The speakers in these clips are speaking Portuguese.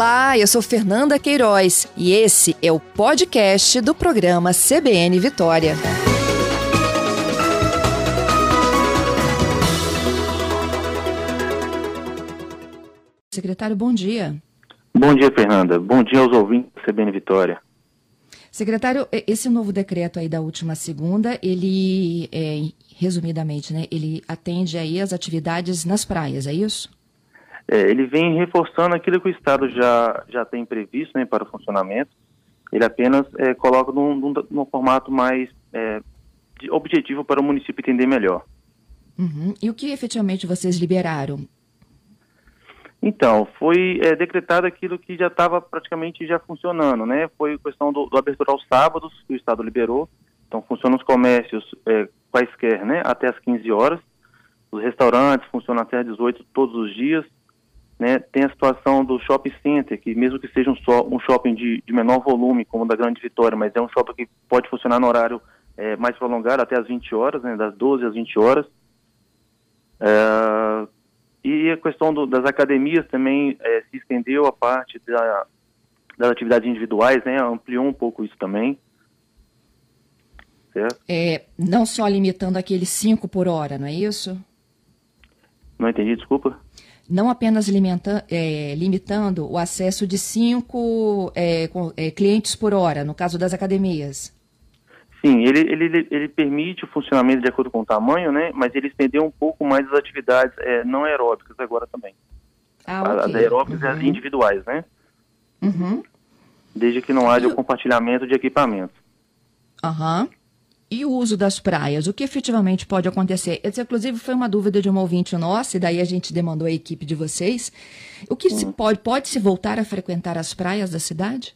Olá, eu sou Fernanda Queiroz e esse é o podcast do programa CBN Vitória. Secretário, bom dia. Bom dia, Fernanda. Bom dia aos ouvintes do CBN Vitória. Secretário, esse novo decreto aí da última segunda, ele, é, resumidamente, né, ele atende aí as atividades nas praias, é isso? É, ele vem reforçando aquilo que o Estado já, já tem previsto né, para o funcionamento. Ele apenas é, coloca num, num, num, formato mais é, objetivo para o município entender melhor. Uhum. E o que efetivamente vocês liberaram? Então, foi é, decretado aquilo que já estava praticamente já funcionando, né? Foi questão do, do, abertura aos sábados, que o Estado liberou. Então, funcionam os comércios é, quaisquer, né? Até as 15 horas. Os restaurantes funcionam até as 18 todos os dias. Né? Tem a situação do shopping center, que mesmo que seja um, só, um shopping de, de, menor volume, como o da Grande Vitória, mas é um shopping que pode funcionar no horário é, mais prolongado, até as 20 horas, né? Das 12 às 20 horas. É, e a questão do, das academias também é, se estendeu a parte da, das atividades individuais, né? Ampliou um pouco isso também. Certo? É, não só limitando aqueles 5 por hora, não é isso? Não entendi, desculpa. Não apenas limita, é, limitando o acesso de cinco é, é, clientes por hora, no caso das academias. Sim, ele, ele, ele permite o funcionamento de acordo com o tamanho, né? Mas ele estendeu um pouco mais as atividades é, não aeróbicas agora também. Ah, okay. As aeróbicas uhum. individuais, né? Uhum. Desde que não haja o compartilhamento de equipamentos. Aham. Uhum. E o uso das praias, o que efetivamente pode acontecer? Essa, inclusive, foi uma dúvida de uma ouvinte nossa, e daí a gente demandou a equipe de vocês. O que se pode, pode se voltar a frequentar as praias da cidade?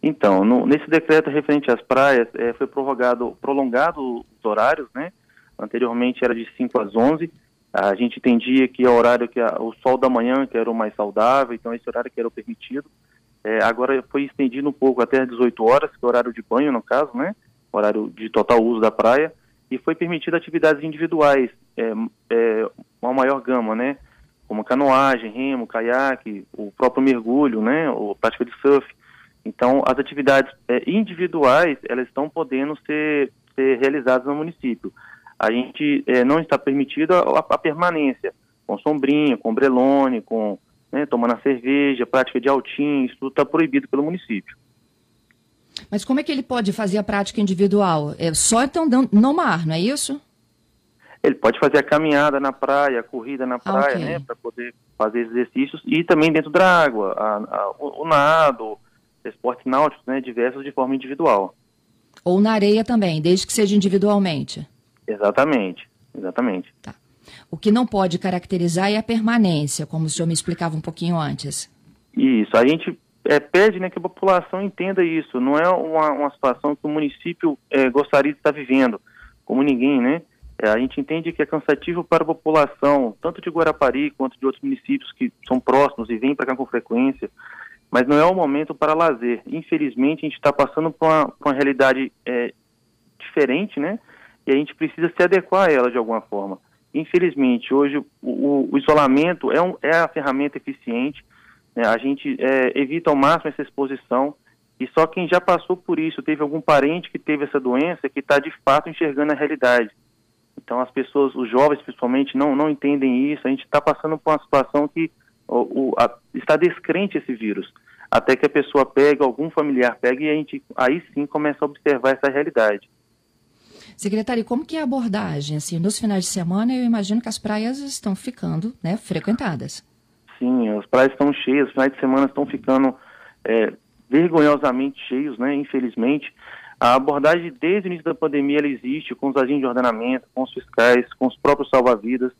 Então, no, nesse decreto referente às praias, é, foi prorrogado, prolongado os horários, né? Anteriormente era de 5 às 11. A gente entendia que é o horário que a, o sol da manhã que era o mais saudável, então esse horário que era o permitido. É, agora foi estendido um pouco até às 18 horas, que é o horário de banho, no caso, né? Horário de total uso da praia. E foi permitido atividades individuais, é, é, uma maior gama, né? Como canoagem, remo, caiaque, o próprio mergulho, né? O prática de surf. Então, as atividades é, individuais, elas estão podendo ser, ser, realizadas no município. A gente é, não está permitido a, a, permanência com sombrinha, com brelone, com né, tomando a cerveja, prática de altim, isso tudo está proibido pelo município. Mas como é que ele pode fazer a prática individual? É só então no mar, não é isso? Ele pode fazer a caminhada na praia, a corrida na praia, okay. né, para poder fazer exercícios e também dentro da água, a, a, o, o nado, esportes náuticos, né, diversos de forma individual. Ou na areia também, desde que seja individualmente. Exatamente, exatamente. Tá. O que não pode caracterizar é a permanência, como o senhor me explicava um pouquinho antes. Isso, a gente é, pede né, que a população entenda isso. Não é uma, uma situação que o município é, gostaria de estar vivendo, como ninguém, né? É, a gente entende que é cansativo para a população, tanto de Guarapari quanto de outros municípios que são próximos e vêm para cá com frequência, mas não é o momento para lazer. Infelizmente, a gente está passando por uma, por uma realidade é, diferente, né? E a gente precisa se adequar a ela de alguma forma. Infelizmente, hoje o, o, o isolamento é, um, é a ferramenta eficiente? A gente é, evita ao máximo essa exposição, e só quem já passou por isso, teve algum parente que teve essa doença, que está de fato enxergando a realidade. Então as pessoas, os jovens principalmente, não, não entendem isso, a gente está passando por uma situação que o, o, a, está descrente esse vírus, até que a pessoa pega, algum familiar pega e a gente aí sim começa a observar essa realidade. Secretário, como que é a abordagem? Assim, nos finais de semana eu imagino que as praias estão ficando né, frequentadas. Sim, as praias estão cheias, os finais de semana estão ficando é, vergonhosamente cheios, né, infelizmente. A abordagem desde o início da pandemia ela existe com os agentes de ordenamento, com os fiscais, com os próprios salva-vidas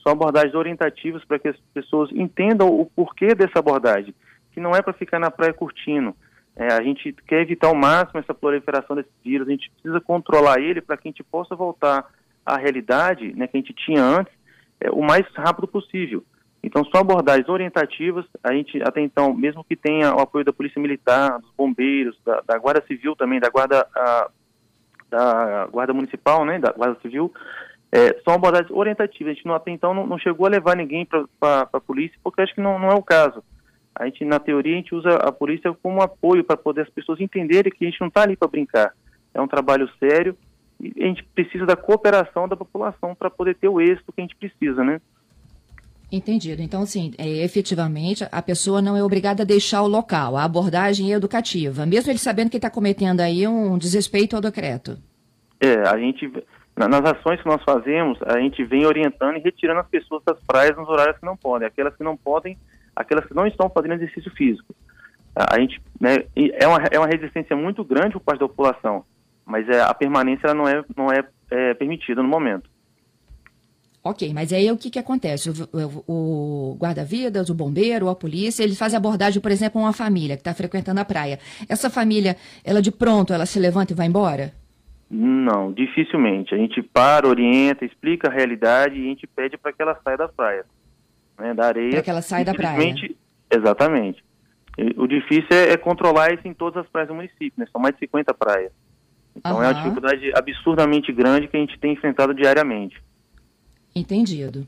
são abordagens orientativas para que as pessoas entendam o porquê dessa abordagem, que não é para ficar na praia curtindo. É, a gente quer evitar ao máximo essa proliferação desse vírus, a gente precisa controlar ele para que a gente possa voltar à realidade né, que a gente tinha antes é, o mais rápido possível. Então, são abordagens orientativas. A gente, até então, mesmo que tenha o apoio da Polícia Militar, dos bombeiros, da, da Guarda Civil também, da Guarda, a, da Guarda Municipal, né, da Guarda Civil, é, são abordagens orientativas. A gente não, até então não, não chegou a levar ninguém para a polícia, porque acho que não, não é o caso. a gente, na teoria, a gente usa a polícia como apoio para poder as pessoas entenderem que a gente não está ali para brincar. É um trabalho sério e a gente precisa da cooperação da população para poder ter o êxito que a gente precisa, né? Entendido. Então, assim, é, efetivamente, a pessoa não é obrigada a deixar o local. A abordagem é educativa, mesmo ele sabendo que está cometendo aí um desrespeito ao decreto. É, a gente, nas ações que nós fazemos, a gente vem orientando e retirando as pessoas das praias nos horários que não podem. Aquelas que não podem, aquelas que não estão fazendo exercício físico. A gente, né, é uma, é uma resistência muito grande por parte da população, mas é, a permanência não é, não é, é permitida no momento. Ok, mas aí o que, que acontece? O, o, o guarda-vidas, o bombeiro, a polícia, eles fazem abordagem, por exemplo, a uma família que está frequentando a praia. Essa família, ela de pronto, ela se levanta e vai embora? Não, dificilmente. A gente para, orienta, explica a realidade e a gente pede para que ela saia da praia, né, da areia. Para que ela saia da praia. Exatamente. O difícil é, é, controlar isso em todas as praias do município, né? São mais de 50 praias. Então uhum. é uma dificuldade absurdamente grande que a gente tem enfrentado diariamente. Entendido.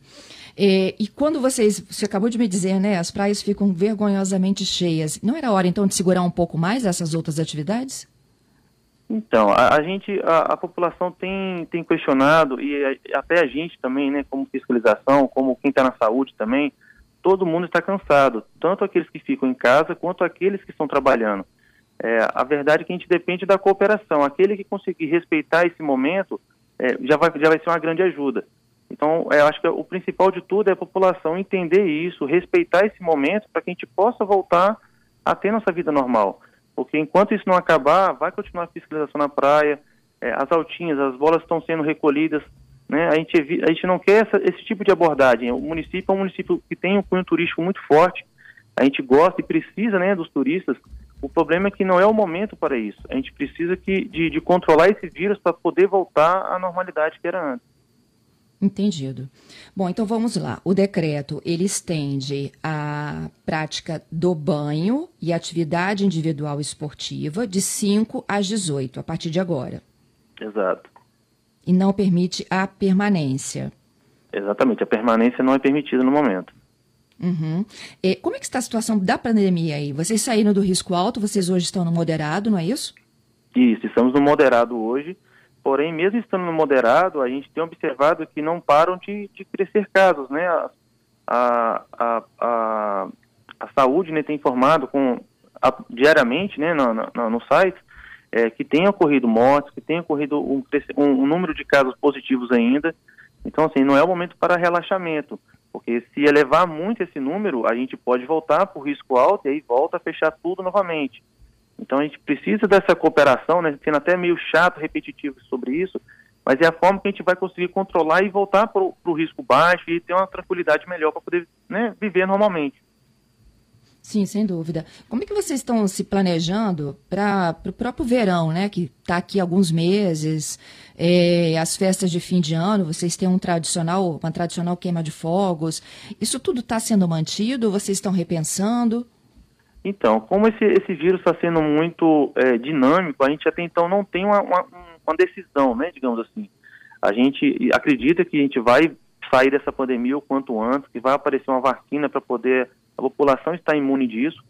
É, e quando vocês, você acabou de me dizer, né, as praias ficam vergonhosamente cheias, não era hora então de segurar um pouco mais essas outras atividades? Então, a, a gente, a, a, população tem, tem questionado, e a, até a gente também, né, como fiscalização, como quem está na saúde também, todo mundo está cansado, tanto aqueles que ficam em casa quanto aqueles que estão trabalhando. É, a verdade é que a gente depende da cooperação. Aquele que conseguir respeitar esse momento é, já, vai, já vai ser uma grande ajuda. Então, é, eu acho que o principal de tudo é a população entender isso, respeitar esse momento para que a gente possa voltar a ter nossa vida normal. Porque enquanto isso não acabar, vai continuar a fiscalização na praia, é, as altinhas, as bolas estão sendo recolhidas. Né? A, gente, a gente não quer essa, esse tipo de abordagem. O município é um município que tem um cunho turístico muito forte. A gente gosta e precisa né, dos turistas. O problema é que não é o momento para isso. A gente precisa que, de, de controlar esse vírus para poder voltar à normalidade que era antes. Entendido. Bom, então vamos lá. O decreto ele estende a prática do banho e atividade individual esportiva de 5 às 18, a partir de agora. Exato. E não permite a permanência. Exatamente, a permanência não é permitida no momento. Uhum. E como é que está a situação da pandemia aí? Vocês saíram do risco alto, vocês hoje estão no moderado, não é isso? Isso, estamos no moderado hoje. Porém, mesmo estando no moderado, a gente tem observado que não param de, de crescer casos, né? A, a, a, a, saúde né, tem informado com, a, diariamente né, no, no, no site é, que tem ocorrido mortes, que tem ocorrido um, um, número de casos positivos ainda. Então, assim, não é o momento para relaxamento, porque se elevar muito esse número, a gente pode voltar para o risco alto e aí volta a fechar tudo novamente. Então a gente precisa dessa cooperação, né, sendo até meio chato, repetitivo sobre isso, mas é a forma que a gente vai conseguir controlar e voltar para o risco baixo e ter uma tranquilidade melhor para poder né, viver normalmente. Sim, sem dúvida. Como é que vocês estão se planejando para o próprio verão, né? Que está aqui alguns meses, é, as festas de fim de ano, vocês têm um tradicional, uma tradicional queima de fogos. Isso tudo está sendo mantido? Vocês estão repensando? Então, como esse, esse vírus está sendo muito é, dinâmico, a gente até então não tem uma, uma, uma, decisão, né, digamos assim. A gente acredita que a gente vai sair dessa pandemia o quanto antes, que vai aparecer uma vacina para poder a população estar imune disso,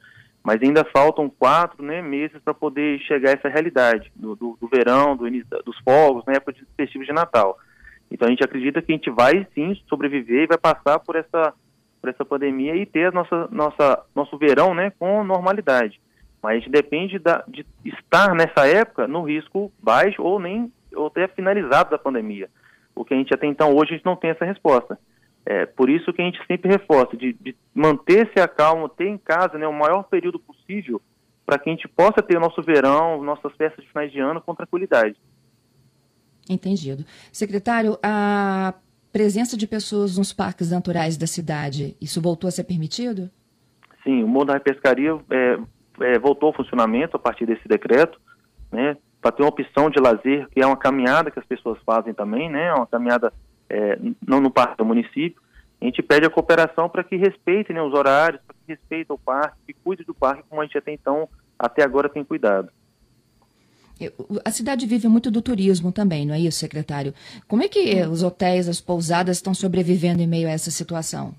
mas ainda faltam quatro né, meses para poder chegar a essa realidade do, do, do verão, do dos fogos, na época de festivo de Natal. Então a gente acredita que a gente vai sim sobreviver e vai passar por essa por essa pandemia e ter nossa, nossa, nosso verão né, com normalidade. Mas a gente depende da, de estar nessa época no risco baixo ou nem ou até finalizado da pandemia. O que a gente até então hoje a gente não tem essa resposta. É, por isso que a gente sempre reforça de, de manter-se a calma, ter em casa né, o maior período possível para que a gente possa ter o nosso verão, nossas festas de finais de ano com tranquilidade. Entendido. Secretário, a presença de pessoas nos parques naturais da cidade, isso voltou a ser permitido? Sim, o Mundo da Pescaria é, é, voltou ao funcionamento a partir desse decreto, né, para ter uma opção de lazer, que é uma caminhada que as pessoas fazem também, né, uma caminhada é, não no parque do município. A gente pede a cooperação para que respeitem né, os horários, para que respeitem o parque, que cuide do parque como a gente até então, até agora tem cuidado. A cidade vive muito do turismo também, não é isso, secretário? Como é que os hotéis, as pousadas estão sobrevivendo em meio a essa situação?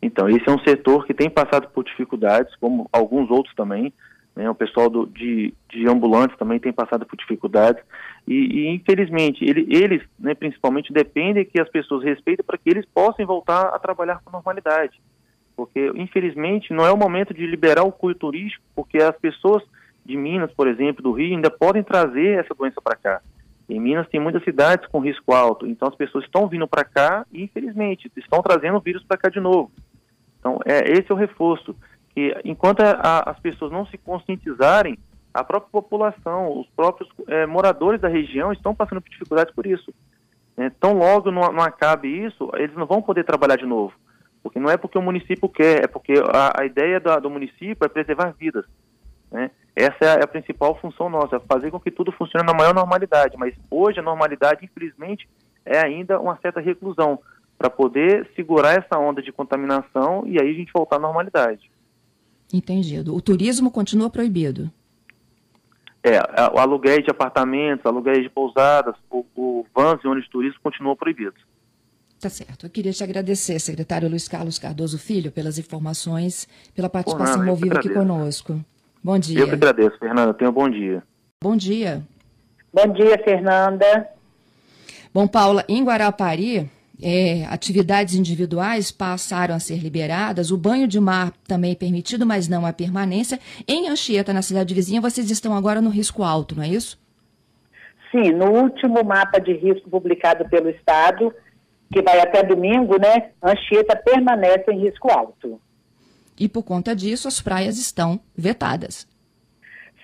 Então, esse é um setor que tem passado por dificuldades, como alguns outros também. Né? O pessoal do, de, de ambulantes também tem passado por dificuldades. E, e infelizmente, ele, eles, né, principalmente, dependem que as pessoas respeitem para que eles possam voltar a trabalhar com normalidade. Porque, infelizmente, não é o momento de liberar o cunho turístico, porque as pessoas de Minas, por exemplo, do Rio, ainda podem trazer essa doença para cá. Em Minas tem muitas cidades com risco alto, então as pessoas estão vindo para cá e, infelizmente, estão trazendo o vírus para cá de novo. Então, é, esse é o reforço. Que enquanto a, a, as pessoas não se conscientizarem, a própria população, os próprios é, moradores da região estão passando por dificuldades por isso. É, tão logo não, não, acabe isso, eles não vão poder trabalhar de novo. Porque não é porque o município quer, é porque a, a ideia da, do município é preservar vidas. Né? Essa é a, principal função nossa, fazer com que tudo funcione na maior normalidade. Mas hoje a normalidade, infelizmente, é ainda uma certa reclusão para poder segurar essa onda de contaminação e aí a gente voltar à normalidade. Entendido. O turismo continua proibido? É, o aluguel de apartamentos, aluguel de pousadas, o, o vans e ônibus de turismo continuam proibidos. Tá certo. Eu queria te agradecer, secretário Luiz Carlos Cardoso Filho, pelas informações, pela participação ao vivo aqui conosco. Bom dia. Eu que agradeço, Fernanda. Tenha um bom dia. Bom dia. Bom dia, Fernanda. Bom, Paula, em Guarapari, é, atividades individuais passaram a ser liberadas, o banho de mar também é permitido, mas não a permanência. Em Anchieta, na cidade vizinha, vocês estão agora no risco alto, não é isso? Sim, no último mapa de risco publicado pelo Estado, que vai até domingo, né, Anchieta permanece em risco alto. E por conta disso, as praias estão vetadas.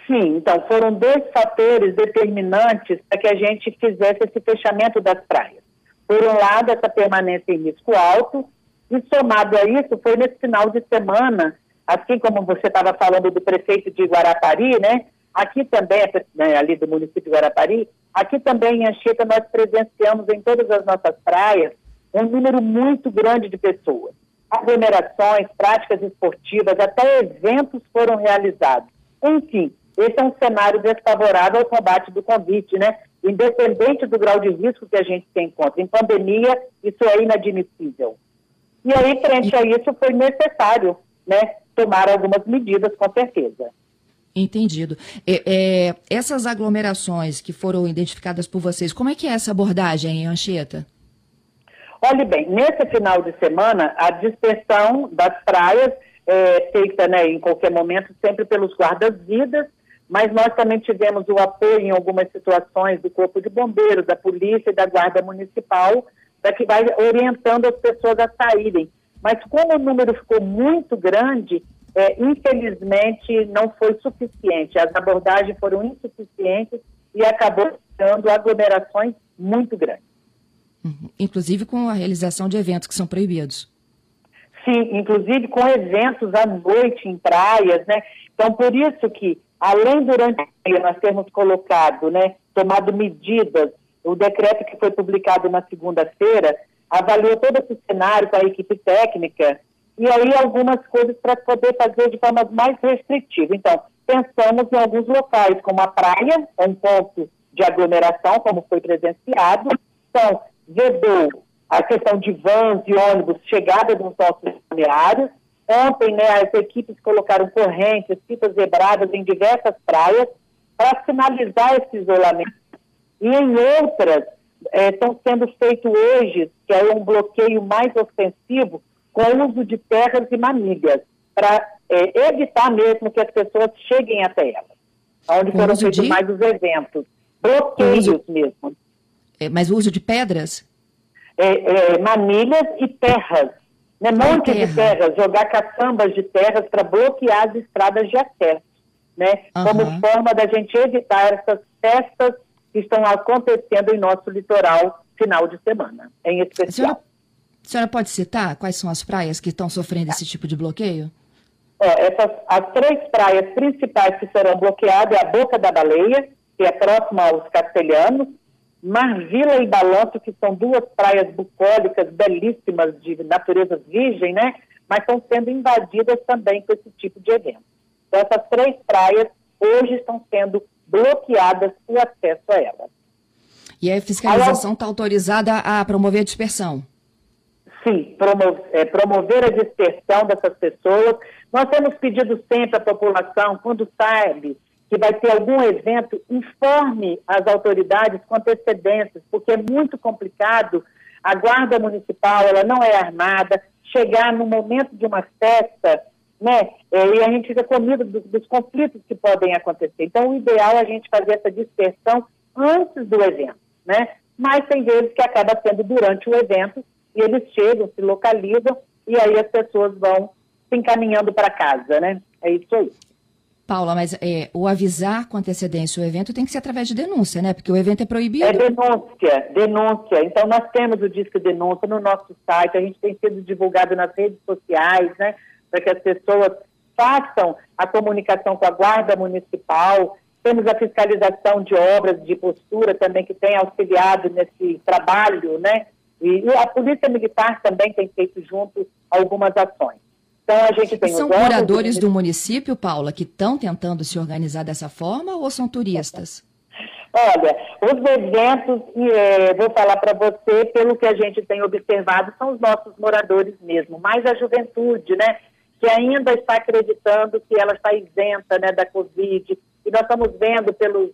Sim, então foram dois fatores determinantes para que a gente fizesse esse fechamento das praias. Por um lado, essa permanência em risco alto, e somado a isso, foi nesse final de semana, assim como você estava falando do prefeito de Guarapari, né? Aqui também, né, ali do município de Guarapari, aqui também em Anchieta nós presenciamos em todas as nossas praias um número muito grande de pessoas. Aglomerações, práticas esportivas, até eventos foram realizados. Enfim, esse é um cenário desfavorável ao combate do Covid, né? Independente do grau de risco que a gente se encontra. Em pandemia, isso é inadmissível. E aí, frente a isso, foi necessário né, tomar algumas medidas, com certeza. Entendido. É, é, essas aglomerações que foram identificadas por vocês, como é que é essa abordagem em Anchieta? Olhe bem, nesse final de semana, a dispersão das praias é feita né, em qualquer momento sempre pelos guardas-vidas mas nós também tivemos o apoio em algumas situações do Corpo de Bombeiros, da Polícia e da Guarda Municipal, para que vai orientando as pessoas a saírem. Mas como o número ficou muito grande, é, infelizmente não foi suficiente. As abordagens foram insuficientes e acabou dando aglomerações muito grandes. Uhum. Inclusive com a realização de eventos que são proibidos. Sim, inclusive com eventos à noite em praias, né? Então, por isso que além durante o dia nós termos colocado, né, tomado medidas, o decreto que foi publicado na segunda-feira avaliou todo esse cenário com a equipe técnica e aí algumas coisas para poder fazer de forma mais restritiva. Então, pensamos em alguns locais, como a praia, um ponto de aglomeração, como foi presenciado. Então, vedou a questão de vans e ônibus, chegada dos nossos balneários, Ontem, né, as equipes colocaram correntes, fitas zebradas em diversas praias para finalizar esse isolamento. E em outras, é, estão sendo feitos hoje, que é um bloqueio mais ofensivo, com o uso de terras e manilhas, para é, evitar mesmo que as pessoas cheguem até elas. Onde foram feitos de... mais os eventos. Bloqueios uso... mesmo. É, mas o uso de pedras? É, é manilhas e terras né, monte de terras, jogar caçambas de terras para bloquear as estradas de acesso, né, uhum. como forma da gente evitar essas festas que estão acontecendo em nosso litoral final de semana, em especial. A senhora, a senhora pode citar quais são as praias que estão sofrendo esse tipo de bloqueio? essas, as três praias principais que serão bloqueadas é a Boca da Baleia, que é próxima aos Castelhanos, Marvila e Balanço, que são duas praias bucólicas belíssimas de natureza virgem, né? Mas estão sendo invadidas também com esse tipo de evento. Então, essas três praias hoje estão sendo bloqueadas o acesso a elas. E a fiscalização está autorizada a promover a dispersão? sim, promover, é, promover a dispersão dessas pessoas. Nós temos pedido sempre à população, quando sabe que vai ter algum evento, informe as autoridades com antecedências, porque é muito complicado. A guarda municipal, ela não é armada, chegar no momento de uma festa, né, é, e a gente fica com medo dos, dos conflitos que podem acontecer. Então, o ideal é a gente fazer essa dispersão antes do evento, né? Mas tem vezes que acaba sendo durante o evento e eles chegam, se localizam e aí as pessoas vão se encaminhando para casa, né? É isso aí. Paula, mas é, o avisar com antecedência o evento tem que ser através de denúncia, né? Porque o evento é proibido. É denúncia, denúncia. Então, nós temos o Disque Denúncia no nosso site, a gente tem sido divulgado nas redes sociais, né? Para que as pessoas façam a comunicação com a Guarda Municipal. Temos a fiscalização de obras de postura também, que tem auxiliado nesse trabalho, né? E a Polícia Militar também tem feito junto algumas ações. Então a gente tem São moradores do município, Paula, que estão tentando se organizar dessa forma ou são turistas? Olha, os eventos, é, vou falar para você, pelo que a gente tem observado, são os nossos moradores mesmo, mais a juventude, né? Que ainda está acreditando que ela está isenta né, da Covid. E nós estamos vendo pelos,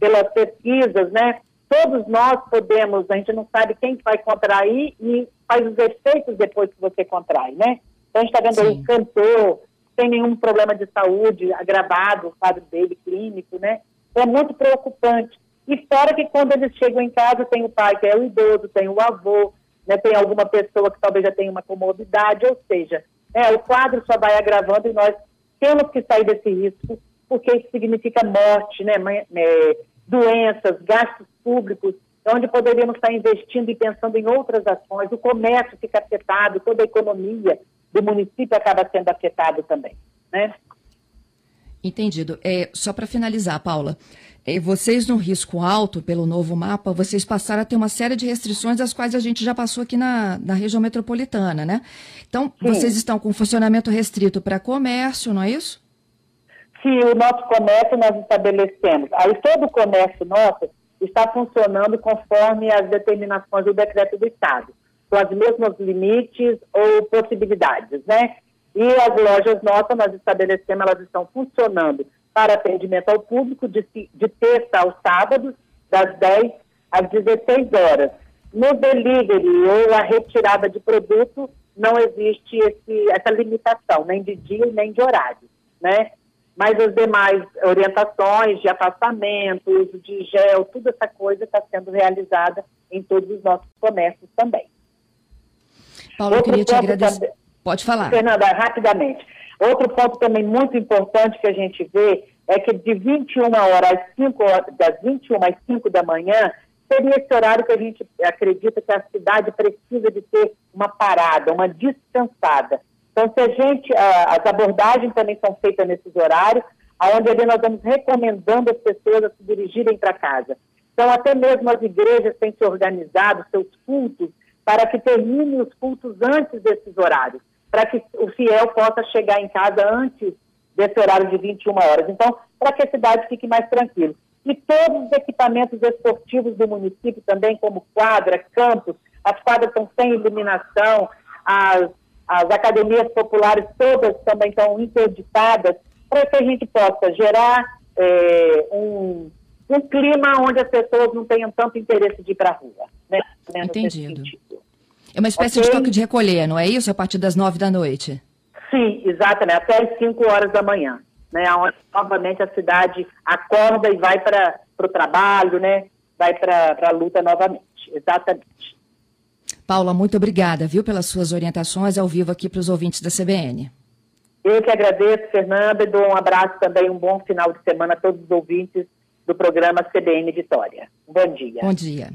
pelas pesquisas, né? Todos nós podemos, a gente não sabe quem vai contrair e faz os efeitos depois que você contrai, né? Então, a gente está vendo Sim. aí cantor, sem nenhum problema de saúde agravado, o quadro dele clínico, né? Então, é muito preocupante. E fora que quando eles chegam em casa, tem o pai que é o idoso, tem o avô, né? tem alguma pessoa que talvez já tenha uma comorbidade, ou seja, é, o quadro só vai agravando e nós temos que sair desse risco, porque isso significa morte, né? É, doenças, gastos públicos, onde poderíamos estar investindo e pensando em outras ações, o comércio fica afetado, toda a economia do município acaba sendo afetado também, né? Entendido. É, só para finalizar, Paula, é, vocês no risco alto, pelo novo mapa, vocês passaram a ter uma série de restrições as quais a gente já passou aqui na, na região metropolitana, né? Então, Sim. vocês estão com funcionamento restrito para comércio, não é isso? Sim, o nosso comércio nós estabelecemos. Aí todo o comércio nosso está funcionando conforme as determinações do decreto do Estado com os mesmos limites ou possibilidades, né? E as lojas nossas, nós estabelecemos, elas estão funcionando para atendimento ao público de, de terça ao sábado, das 10 às 16 horas. No delivery ou a retirada de produto, não existe esse, essa limitação, nem de dia nem de horário, né? Mas as demais orientações de afastamento, uso de gel, toda essa coisa está sendo realizada em todos os nossos comércios também. Paulo, eu queria te agradecer. Também... Pode falar. Fernanda, rapidamente. Outro ponto também muito importante que a gente vê é que de 21 horas às 5 horas, das 21 às 5 da manhã, seria esse horário que a gente acredita que a cidade precisa de ter uma parada, uma descansada. Então, se a gente, as abordagens também são feitas nesses horários, onde ali nós vamos recomendando as pessoas a se dirigirem para casa. Então, até mesmo as igrejas têm se organizado, seus cultos, para que termine os cultos antes desses horários, para que o fiel possa chegar em casa antes desse horário de 21 horas. Então, para que a cidade fique mais tranquila. E todos os equipamentos esportivos do município também, como quadra, campos, as quadras estão sem iluminação, as, as academias populares todas também estão interditadas, para que a gente possa gerar é, um, um clima onde as pessoas não tenham tanto interesse de ir para a rua. Né? Entendido. É uma espécie okay. de toque de recolher, não é isso? A partir das nove da noite? Sim, exatamente, até as cinco horas da manhã. Né, onde novamente a cidade acorda e vai para o trabalho, né? Vai para a luta novamente. Exatamente. Paula, muito obrigada, viu, pelas suas orientações ao vivo aqui para os ouvintes da CBN. Eu que agradeço, Fernanda, e dou um abraço também, um bom final de semana a todos os ouvintes do programa CBN Vitória. Bom dia. Bom dia.